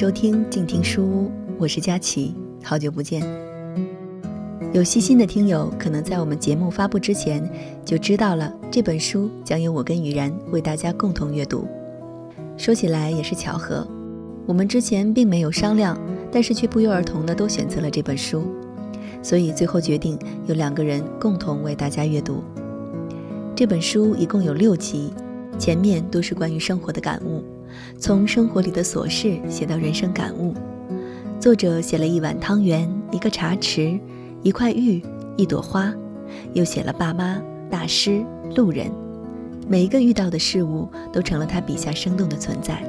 收听静听书屋，我是佳琪，好久不见。有细心的听友可能在我们节目发布之前就知道了，这本书将由我跟雨然为大家共同阅读。说起来也是巧合，我们之前并没有商量，但是却不约而同的都选择了这本书，所以最后决定由两个人共同为大家阅读。这本书一共有六集，前面都是关于生活的感悟。从生活里的琐事写到人生感悟，作者写了一碗汤圆、一个茶匙、一块玉、一朵花，又写了爸妈、大师、路人，每一个遇到的事物都成了他笔下生动的存在。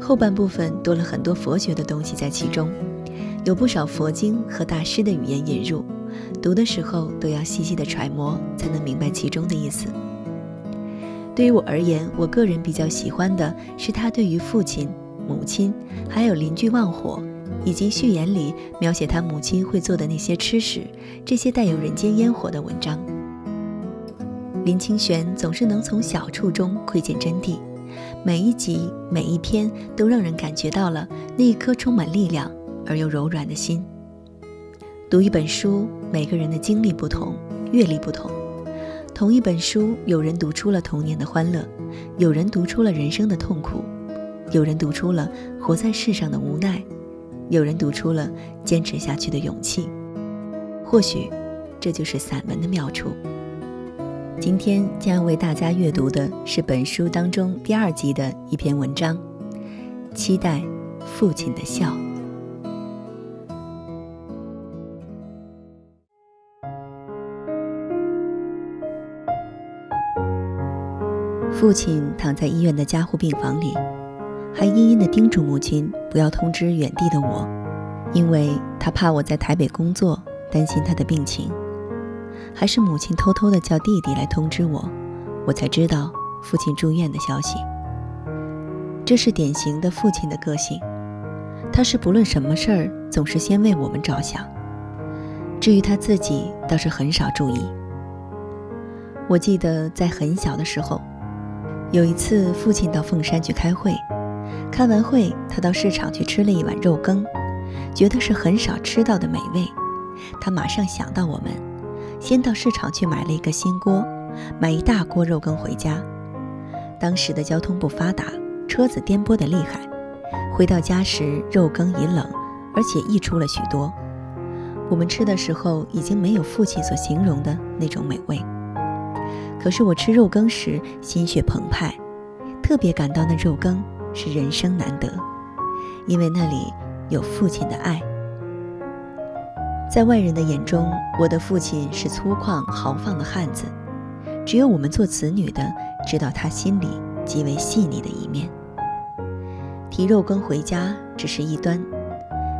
后半部分多了很多佛学的东西在其中，有不少佛经和大师的语言引入，读的时候都要细细的揣摩，才能明白其中的意思。对于我而言，我个人比较喜欢的是他对于父亲、母亲，还有邻居旺火，以及序言里描写他母亲会做的那些吃食，这些带有人间烟火的文章。林清玄总是能从小处中窥见真谛，每一集每一篇都让人感觉到了那一颗充满力量而又柔软的心。读一本书，每个人的经历不同，阅历不同。同一本书，有人读出了童年的欢乐，有人读出了人生的痛苦，有人读出了活在世上的无奈，有人读出了坚持下去的勇气。或许，这就是散文的妙处。今天将要为大家阅读的是本书当中第二集的一篇文章，《期待父亲的笑》。父亲躺在医院的加护病房里，还殷殷地叮嘱母亲不要通知远地的我，因为他怕我在台北工作，担心他的病情。还是母亲偷偷地叫弟弟来通知我，我才知道父亲住院的消息。这是典型的父亲的个性，他是不论什么事儿总是先为我们着想，至于他自己倒是很少注意。我记得在很小的时候。有一次，父亲到凤山去开会，开完会，他到市场去吃了一碗肉羹，觉得是很少吃到的美味。他马上想到我们，先到市场去买了一个新锅，买一大锅肉羹回家。当时的交通不发达，车子颠簸的厉害。回到家时，肉羹已冷，而且溢出了许多。我们吃的时候，已经没有父亲所形容的那种美味。可是我吃肉羹时心血澎湃，特别感到那肉羹是人生难得，因为那里有父亲的爱。在外人的眼中，我的父亲是粗犷豪放的汉子，只有我们做子女的知道他心里极为细腻的一面。提肉羹回家只是一端，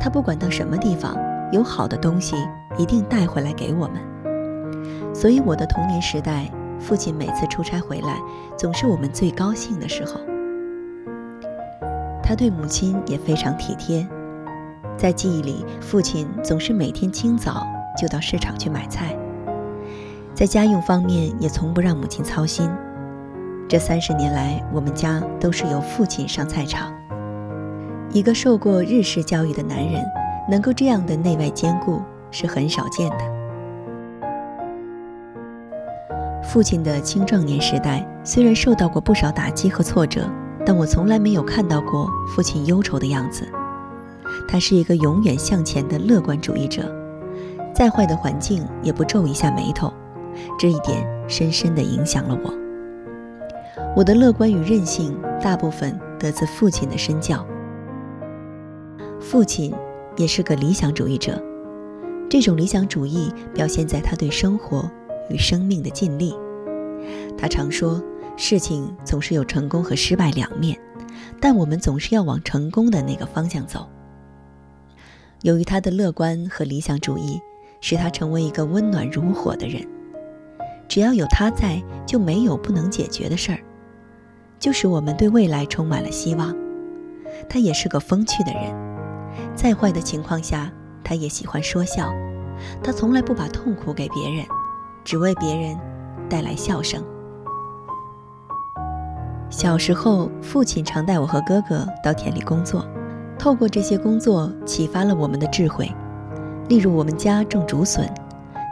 他不管到什么地方，有好的东西一定带回来给我们。所以我的童年时代。父亲每次出差回来，总是我们最高兴的时候。他对母亲也非常体贴，在记忆里，父亲总是每天清早就到市场去买菜，在家用方面也从不让母亲操心。这三十年来，我们家都是由父亲上菜场。一个受过日式教育的男人，能够这样的内外兼顾，是很少见的。父亲的青壮年时代虽然受到过不少打击和挫折，但我从来没有看到过父亲忧愁的样子。他是一个永远向前的乐观主义者，再坏的环境也不皱一下眉头。这一点深深地影响了我。我的乐观与韧性大部分得自父亲的身教。父亲也是个理想主义者，这种理想主义表现在他对生活。与生命的尽力，他常说，事情总是有成功和失败两面，但我们总是要往成功的那个方向走。由于他的乐观和理想主义，使他成为一个温暖如火的人。只要有他在，就没有不能解决的事儿，就使我们对未来充满了希望。他也是个风趣的人，再坏的情况下，他也喜欢说笑，他从来不把痛苦给别人。只为别人带来笑声。小时候，父亲常带我和哥哥到田里工作，透过这些工作，启发了我们的智慧。例如，我们家种竹笋，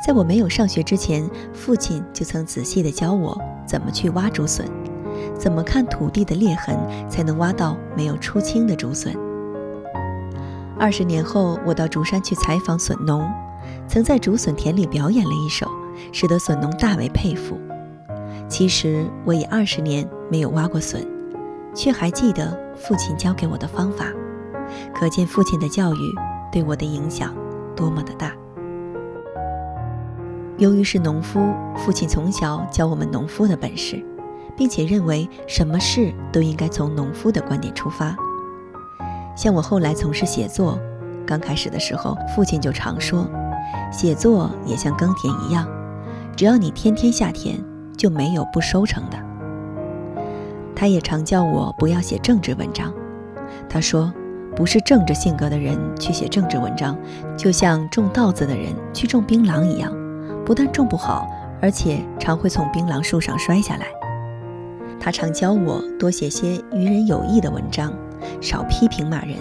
在我没有上学之前，父亲就曾仔细地教我怎么去挖竹笋，怎么看土地的裂痕才能挖到没有出青的竹笋。二十年后，我到竹山去采访笋农，曾在竹笋田里表演了一首，使得笋农大为佩服。其实我已二十年没有挖过笋，却还记得父亲教给我的方法，可见父亲的教育对我的影响多么的大。由于是农夫，父亲从小教我们农夫的本事，并且认为什么事都应该从农夫的观点出发。像我后来从事写作，刚开始的时候，父亲就常说，写作也像耕田一样，只要你天天下田，就没有不收成的。他也常叫我不要写政治文章，他说，不是政治性格的人去写政治文章，就像种稻子的人去种槟榔一样，不但种不好，而且常会从槟榔树上摔下来。他常教我多写些与人有益的文章。少批评骂人。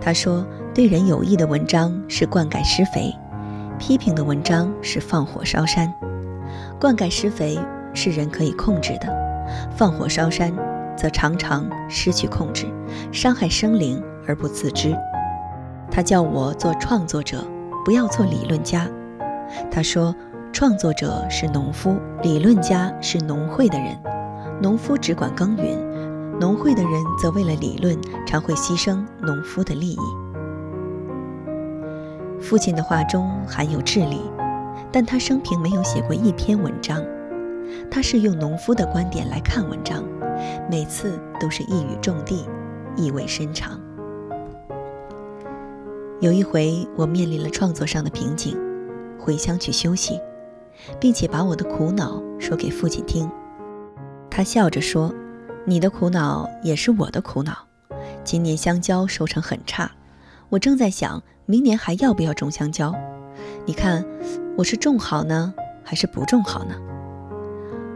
他说：“对人有益的文章是灌溉施肥，批评的文章是放火烧山。灌溉施肥是人可以控制的，放火烧山则常常失去控制，伤害生灵而不自知。”他叫我做创作者，不要做理论家。他说：“创作者是农夫，理论家是农会的人。农夫只管耕耘。”农会的人则为了理论，常会牺牲农夫的利益。父亲的话中含有智理，但他生平没有写过一篇文章。他是用农夫的观点来看文章，每次都是一语中的，意味深长。有一回，我面临了创作上的瓶颈，回乡去休息，并且把我的苦恼说给父亲听。他笑着说。你的苦恼也是我的苦恼。今年香蕉收成很差，我正在想，明年还要不要种香蕉？你看，我是种好呢，还是不种好呢？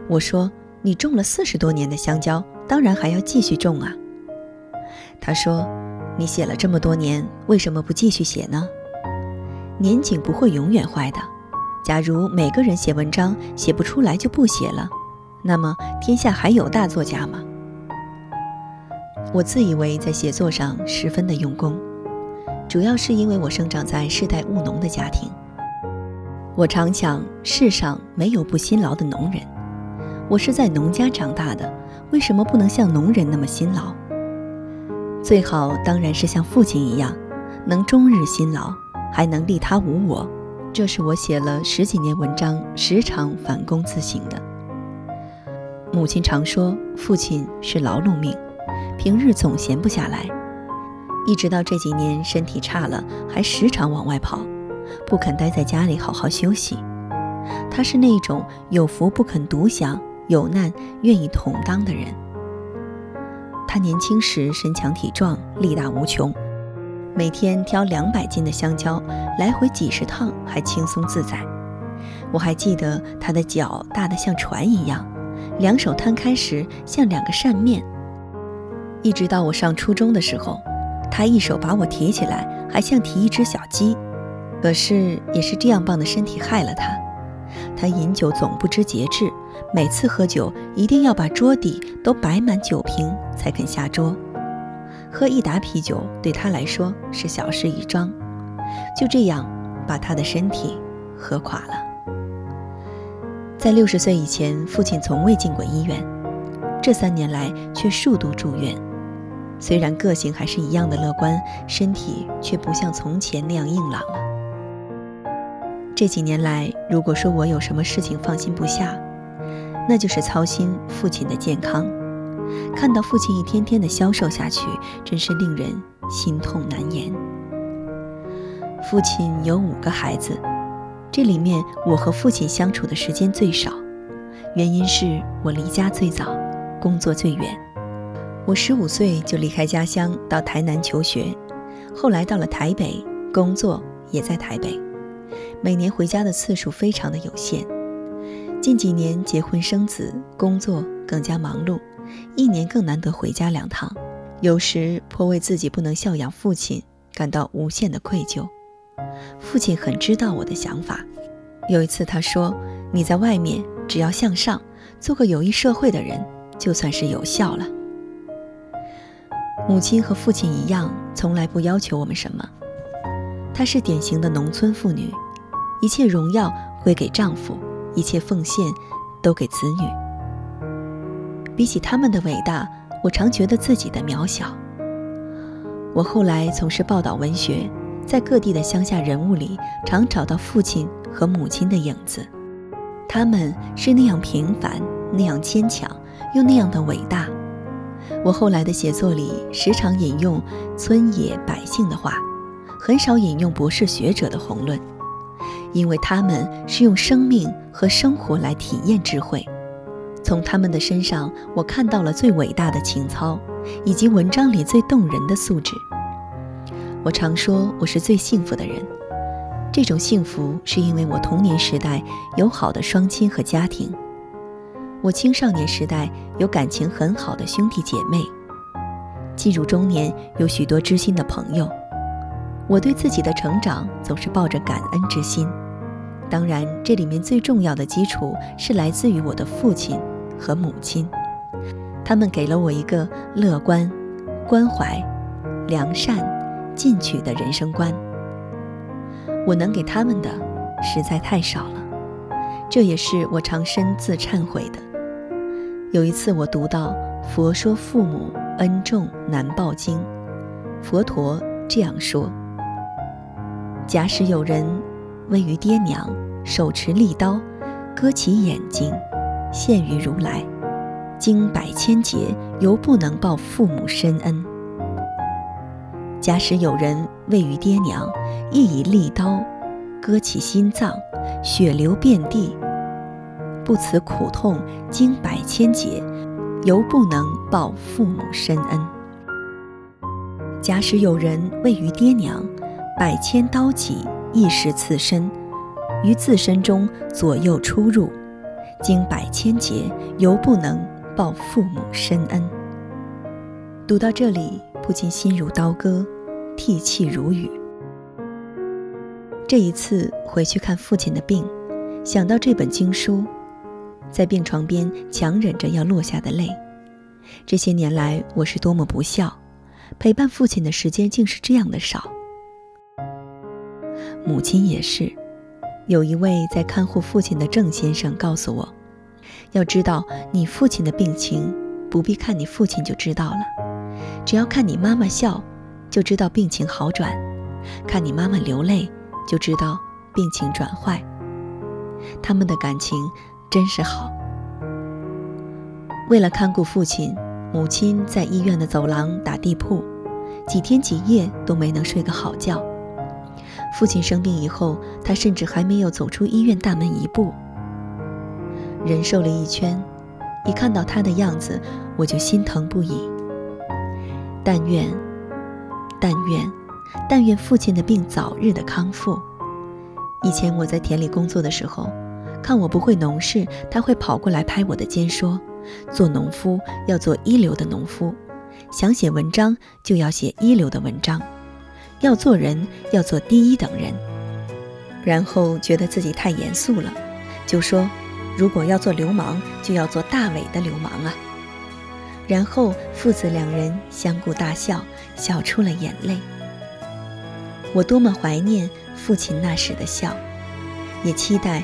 我说，你种了四十多年的香蕉，当然还要继续种啊。他说，你写了这么多年，为什么不继续写呢？年景不会永远坏的。假如每个人写文章写不出来就不写了，那么天下还有大作家吗？我自以为在写作上十分的用功，主要是因为我生长在世代务农的家庭。我常想，世上没有不辛劳的农人。我是在农家长大的，为什么不能像农人那么辛劳？最好当然是像父亲一样，能终日辛劳，还能利他无我。这是我写了十几年文章，时常反躬自省的。母亲常说，父亲是劳碌命。平日总闲不下来，一直到这几年身体差了，还时常往外跑，不肯待在家里好好休息。他是那种有福不肯独享，有难愿意同当的人。他年轻时身强体壮，力大无穷，每天挑两百斤的香蕉，来回几十趟还轻松自在。我还记得他的脚大得像船一样，两手摊开时像两个扇面。一直到我上初中的时候，他一手把我提起来，还像提一只小鸡。可是也是这样棒的身体害了他。他饮酒总不知节制，每次喝酒一定要把桌底都摆满酒瓶才肯下桌。喝一打啤酒对他来说是小事一桩，就这样把他的身体喝垮了。在六十岁以前，父亲从未进过医院，这三年来却数度住院。虽然个性还是一样的乐观，身体却不像从前那样硬朗了。这几年来，如果说我有什么事情放心不下，那就是操心父亲的健康。看到父亲一天天的消瘦下去，真是令人心痛难言。父亲有五个孩子，这里面我和父亲相处的时间最少，原因是我离家最早，工作最远。我十五岁就离开家乡到台南求学，后来到了台北工作，也在台北，每年回家的次数非常的有限。近几年结婚生子，工作更加忙碌，一年更难得回家两趟，有时颇为自己不能孝养父亲感到无限的愧疚。父亲很知道我的想法。有一次他说：“你在外面只要向上，做个有益社会的人，就算是有效了。”母亲和父亲一样，从来不要求我们什么。她是典型的农村妇女，一切荣耀归给丈夫，一切奉献都给子女。比起他们的伟大，我常觉得自己的渺小。我后来从事报道文学，在各地的乡下人物里，常找到父亲和母亲的影子。他们是那样平凡，那样坚强，又那样的伟大。我后来的写作里，时常引用村野百姓的话，很少引用博士学者的宏论，因为他们是用生命和生活来体验智慧。从他们的身上，我看到了最伟大的情操，以及文章里最动人的素质。我常说我是最幸福的人，这种幸福是因为我童年时代有好的双亲和家庭。我青少年时代有感情很好的兄弟姐妹，进入中年有许多知心的朋友。我对自己的成长总是抱着感恩之心。当然，这里面最重要的基础是来自于我的父亲和母亲，他们给了我一个乐观、关怀、良善、进取的人生观。我能给他们的实在太少了，这也是我常深自忏悔的。有一次，我读到《佛说父母恩重难报经》，佛陀这样说：假使有人。位于爹娘，手持利刀，割其眼睛，献于如来，经百千劫，犹不能报父母深恩。假使有人位于爹娘，亦以利刀割其心脏，血流遍地，不辞苦痛，经百千劫，犹不能报父母深恩。假使有人位于爹娘，百千刀戟。亦是刺身，于自身中左右出入，经百千劫，犹不能报父母深恩。读到这里，不禁心如刀割，涕泣如雨。这一次回去看父亲的病，想到这本经书，在病床边强忍着要落下的泪。这些年来，我是多么不孝，陪伴父亲的时间竟是这样的少。母亲也是，有一位在看护父亲的郑先生告诉我，要知道你父亲的病情，不必看你父亲就知道了，只要看你妈妈笑，就知道病情好转；看你妈妈流泪，就知道病情转坏。他们的感情真是好。为了看顾父亲，母亲在医院的走廊打地铺，几天几夜都没能睡个好觉。父亲生病以后，他甚至还没有走出医院大门一步。人瘦了一圈，一看到他的样子，我就心疼不已。但愿，但愿，但愿父亲的病早日的康复。以前我在田里工作的时候，看我不会农事，他会跑过来拍我的肩说：“做农夫要做一流的农夫，想写文章就要写一流的文章。”要做人，要做第一等人，然后觉得自己太严肃了，就说：“如果要做流氓，就要做大伟的流氓啊。”然后父子两人相顾大笑，笑出了眼泪。我多么怀念父亲那时的笑，也期待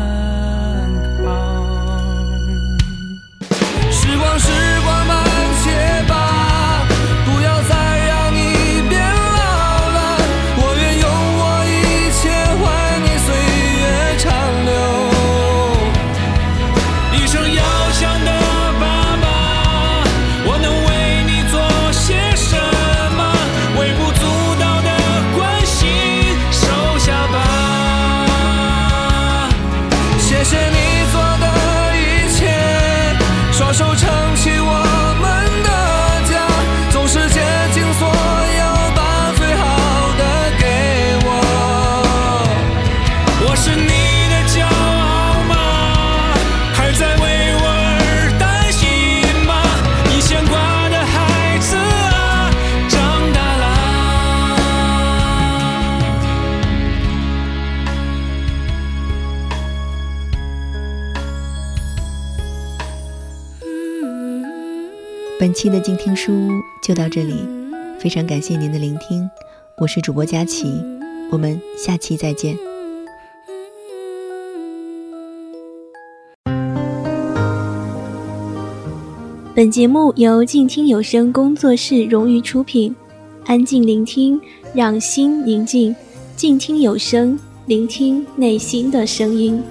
期的静听书屋就到这里，非常感谢您的聆听，我是主播佳琪，我们下期再见。本节目由静听有声工作室荣誉出品，安静聆听，让心宁静，静听有声，聆听内心的声音。